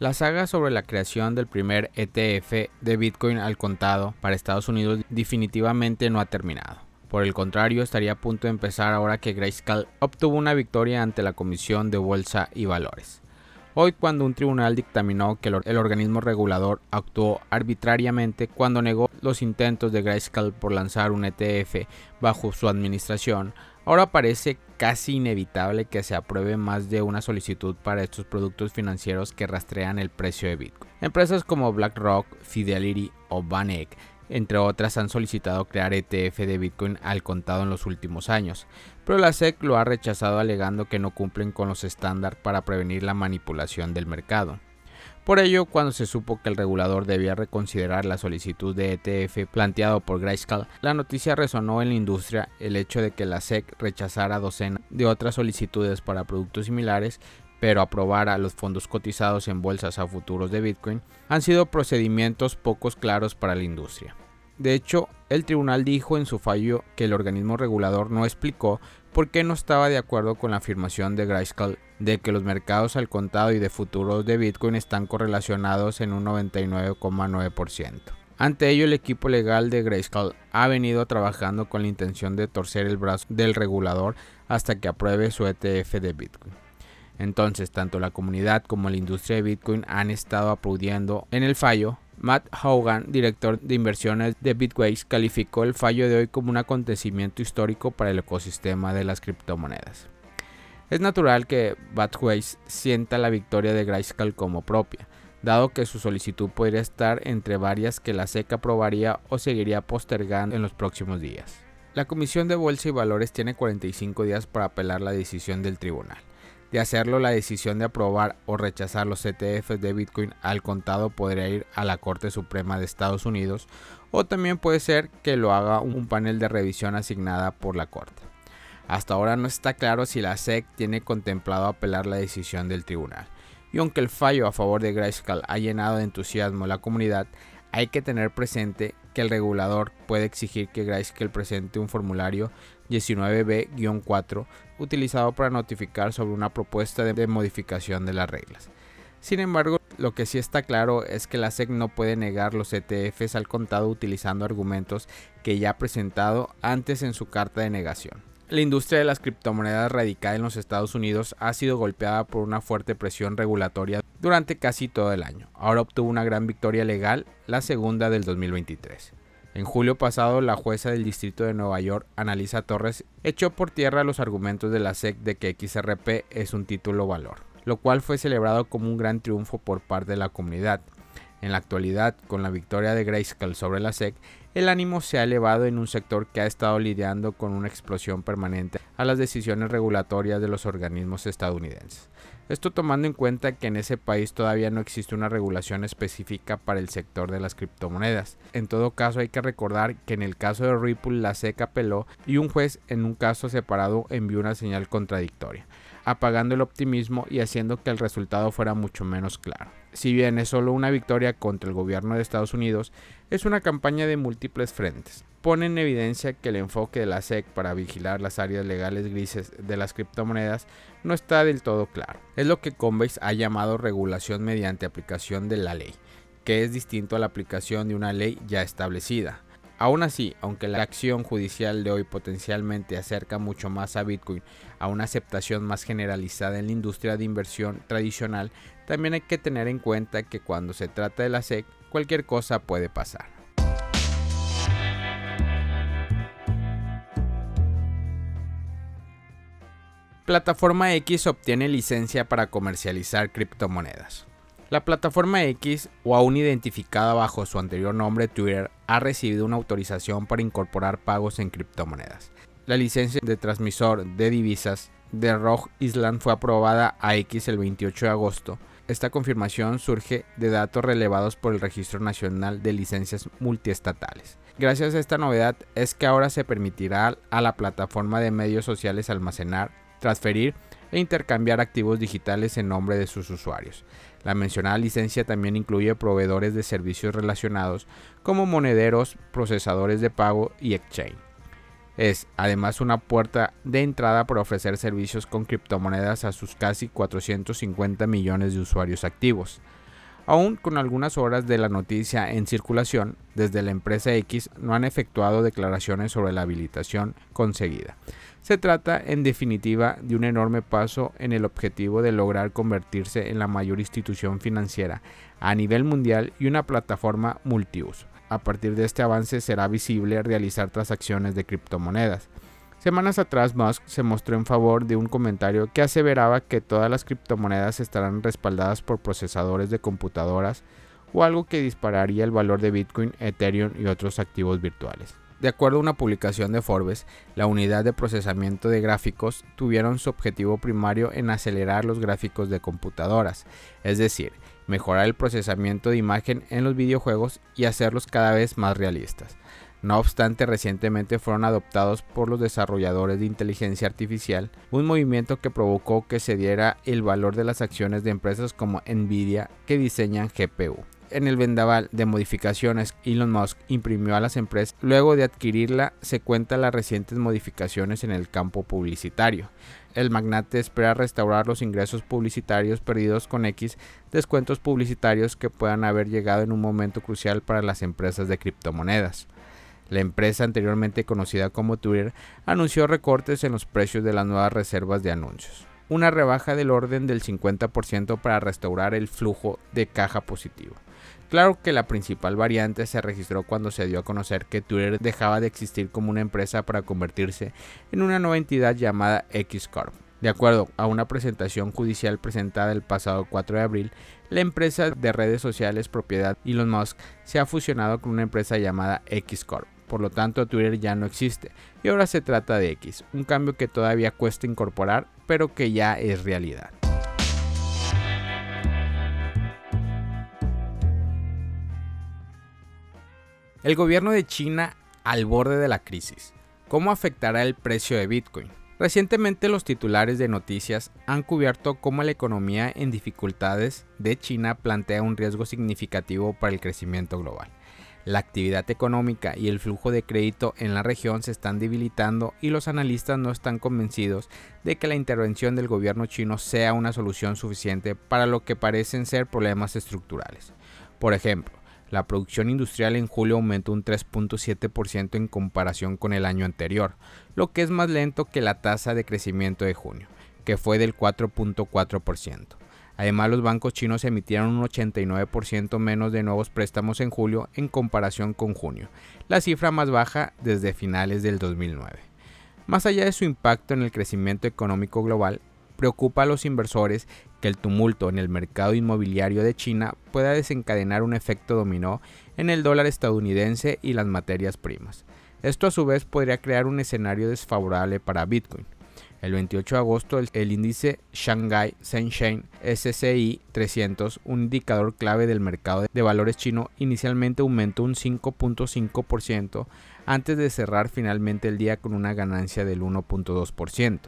La saga sobre la creación del primer ETF de Bitcoin al contado para Estados Unidos definitivamente no ha terminado. Por el contrario, estaría a punto de empezar ahora que Grayscale obtuvo una victoria ante la Comisión de Bolsa y Valores. Hoy cuando un tribunal dictaminó que el organismo regulador actuó arbitrariamente cuando negó los intentos de Grayscale por lanzar un ETF bajo su administración, Ahora parece casi inevitable que se apruebe más de una solicitud para estos productos financieros que rastrean el precio de Bitcoin. Empresas como BlackRock, Fidelity o Vanek entre otras, han solicitado crear ETF de Bitcoin al contado en los últimos años, pero la SEC lo ha rechazado alegando que no cumplen con los estándares para prevenir la manipulación del mercado. Por ello, cuando se supo que el regulador debía reconsiderar la solicitud de ETF planteado por Grayscale, la noticia resonó en la industria el hecho de que la SEC rechazara docenas de otras solicitudes para productos similares pero aprobara los fondos cotizados en bolsas a futuros de Bitcoin han sido procedimientos pocos claros para la industria. De hecho, el tribunal dijo en su fallo que el organismo regulador no explicó por qué no estaba de acuerdo con la afirmación de Grayscale de que los mercados al contado y de futuros de Bitcoin están correlacionados en un 99,9%. Ante ello, el equipo legal de Grayscale ha venido trabajando con la intención de torcer el brazo del regulador hasta que apruebe su ETF de Bitcoin. Entonces, tanto la comunidad como la industria de Bitcoin han estado aplaudiendo en el fallo. Matt Hogan, director de inversiones de Bitways, calificó el fallo de hoy como un acontecimiento histórico para el ecosistema de las criptomonedas. Es natural que Bitways sienta la victoria de Grayscale como propia, dado que su solicitud podría estar entre varias que la SEC aprobaría o seguiría postergando en los próximos días. La Comisión de Bolsa y Valores tiene 45 días para apelar la decisión del tribunal. De hacerlo, la decisión de aprobar o rechazar los ETFs de Bitcoin al contado podría ir a la Corte Suprema de Estados Unidos o también puede ser que lo haga un panel de revisión asignada por la Corte. Hasta ahora no está claro si la SEC tiene contemplado apelar la decisión del tribunal. Y aunque el fallo a favor de Grayscale ha llenado de entusiasmo a la comunidad, hay que tener presente que el regulador puede exigir que Grayscale presente un formulario 19B-4 utilizado para notificar sobre una propuesta de modificación de las reglas. Sin embargo, lo que sí está claro es que la SEC no puede negar los ETFs al contado utilizando argumentos que ya ha presentado antes en su carta de negación. La industria de las criptomonedas radicada en los Estados Unidos ha sido golpeada por una fuerte presión regulatoria durante casi todo el año. Ahora obtuvo una gran victoria legal, la segunda del 2023. En julio pasado, la jueza del Distrito de Nueva York, Analisa Torres, echó por tierra los argumentos de la SEC de que XRP es un título valor, lo cual fue celebrado como un gran triunfo por parte de la comunidad. En la actualidad, con la victoria de Grayscale sobre la SEC, el ánimo se ha elevado en un sector que ha estado lidiando con una explosión permanente a las decisiones regulatorias de los organismos estadounidenses. Esto tomando en cuenta que en ese país todavía no existe una regulación específica para el sector de las criptomonedas. En todo caso hay que recordar que en el caso de Ripple la SEC apeló y un juez en un caso separado envió una señal contradictoria, apagando el optimismo y haciendo que el resultado fuera mucho menos claro. Si bien es solo una victoria contra el gobierno de Estados Unidos, es una campaña de múltiples frentes. Pone en evidencia que el enfoque de la SEC para vigilar las áreas legales grises de las criptomonedas no está del todo claro. Es lo que Coinbase ha llamado regulación mediante aplicación de la ley, que es distinto a la aplicación de una ley ya establecida. Aún así, aunque la acción judicial de hoy potencialmente acerca mucho más a Bitcoin a una aceptación más generalizada en la industria de inversión tradicional, también hay que tener en cuenta que cuando se trata de la SEC, cualquier cosa puede pasar. Plataforma X obtiene licencia para comercializar criptomonedas. La plataforma X, o aún identificada bajo su anterior nombre Twitter, ha recibido una autorización para incorporar pagos en criptomonedas. La licencia de transmisor de divisas de Rogue Island fue aprobada a X el 28 de agosto. Esta confirmación surge de datos relevados por el Registro Nacional de Licencias Multiestatales. Gracias a esta novedad es que ahora se permitirá a la plataforma de medios sociales almacenar, transferir e intercambiar activos digitales en nombre de sus usuarios. La mencionada licencia también incluye proveedores de servicios relacionados como monederos, procesadores de pago y exchange. Es además una puerta de entrada para ofrecer servicios con criptomonedas a sus casi 450 millones de usuarios activos. Aún con algunas horas de la noticia en circulación, desde la empresa X no han efectuado declaraciones sobre la habilitación conseguida. Se trata, en definitiva, de un enorme paso en el objetivo de lograr convertirse en la mayor institución financiera a nivel mundial y una plataforma multiuso. A partir de este avance será visible realizar transacciones de criptomonedas. Semanas atrás Musk se mostró en favor de un comentario que aseveraba que todas las criptomonedas estarán respaldadas por procesadores de computadoras o algo que dispararía el valor de Bitcoin, Ethereum y otros activos virtuales. De acuerdo a una publicación de Forbes, la unidad de procesamiento de gráficos tuvieron su objetivo primario en acelerar los gráficos de computadoras, es decir, mejorar el procesamiento de imagen en los videojuegos y hacerlos cada vez más realistas. No obstante, recientemente fueron adoptados por los desarrolladores de inteligencia artificial, un movimiento que provocó que se diera el valor de las acciones de empresas como Nvidia que diseñan GPU. En el vendaval de modificaciones, Elon Musk imprimió a las empresas. Luego de adquirirla, se cuentan las recientes modificaciones en el campo publicitario. El magnate espera restaurar los ingresos publicitarios perdidos con X, descuentos publicitarios que puedan haber llegado en un momento crucial para las empresas de criptomonedas. La empresa anteriormente conocida como Twitter anunció recortes en los precios de las nuevas reservas de anuncios, una rebaja del orden del 50% para restaurar el flujo de caja positivo. Claro que la principal variante se registró cuando se dio a conocer que Twitter dejaba de existir como una empresa para convertirse en una nueva entidad llamada X Corp. De acuerdo a una presentación judicial presentada el pasado 4 de abril, la empresa de redes sociales propiedad Elon Musk se ha fusionado con una empresa llamada X Corp por lo tanto Twitter ya no existe y ahora se trata de X, un cambio que todavía cuesta incorporar, pero que ya es realidad. El gobierno de China al borde de la crisis. ¿Cómo afectará el precio de Bitcoin? Recientemente los titulares de noticias han cubierto cómo la economía en dificultades de China plantea un riesgo significativo para el crecimiento global. La actividad económica y el flujo de crédito en la región se están debilitando y los analistas no están convencidos de que la intervención del gobierno chino sea una solución suficiente para lo que parecen ser problemas estructurales. Por ejemplo, la producción industrial en julio aumentó un 3.7% en comparación con el año anterior, lo que es más lento que la tasa de crecimiento de junio, que fue del 4.4%. Además, los bancos chinos emitieron un 89% menos de nuevos préstamos en julio en comparación con junio, la cifra más baja desde finales del 2009. Más allá de su impacto en el crecimiento económico global, preocupa a los inversores que el tumulto en el mercado inmobiliario de China pueda desencadenar un efecto dominó en el dólar estadounidense y las materias primas. Esto a su vez podría crear un escenario desfavorable para Bitcoin. El 28 de agosto, el, índice Shanghai Shenzhen SCI 300, un indicador clave del mercado de valores chino, inicialmente aumentó un 5.5% antes de cerrar finalmente el día con una ganancia del 1.2%.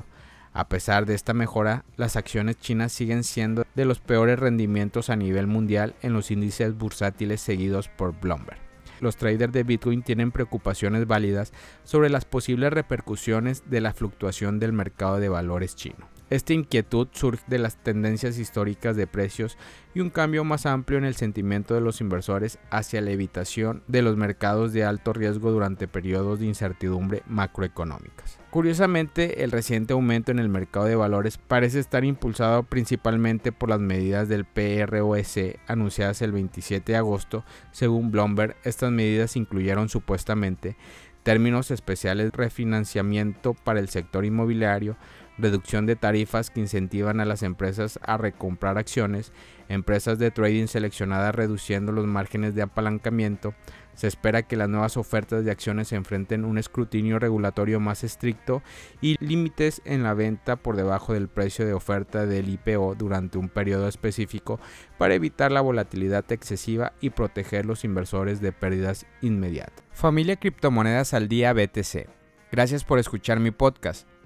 A pesar de esta mejora, las acciones chinas siguen siendo de los peores rendimientos a nivel mundial en los índices bursátiles seguidos por Bloomberg los traders de Bitcoin tienen preocupaciones válidas sobre las posibles repercusiones de la fluctuación del mercado de valores chino. Esta inquietud surge de las tendencias históricas de precios y un cambio más amplio en el sentimiento de los inversores hacia la evitación de los mercados de alto riesgo durante periodos de incertidumbre macroeconómicas. Curiosamente, el reciente aumento en el mercado de valores parece estar impulsado principalmente por las medidas del PROS anunciadas el 27 de agosto. Según Bloomberg, estas medidas incluyeron supuestamente términos especiales de refinanciamiento para el sector inmobiliario, reducción de tarifas que incentivan a las empresas a recomprar acciones, empresas de trading seleccionadas reduciendo los márgenes de apalancamiento. Se espera que las nuevas ofertas de acciones se enfrenten un escrutinio regulatorio más estricto y límites en la venta por debajo del precio de oferta del IPO durante un periodo específico para evitar la volatilidad excesiva y proteger los inversores de pérdidas inmediatas. Familia Criptomonedas al Día BTC. Gracias por escuchar mi podcast.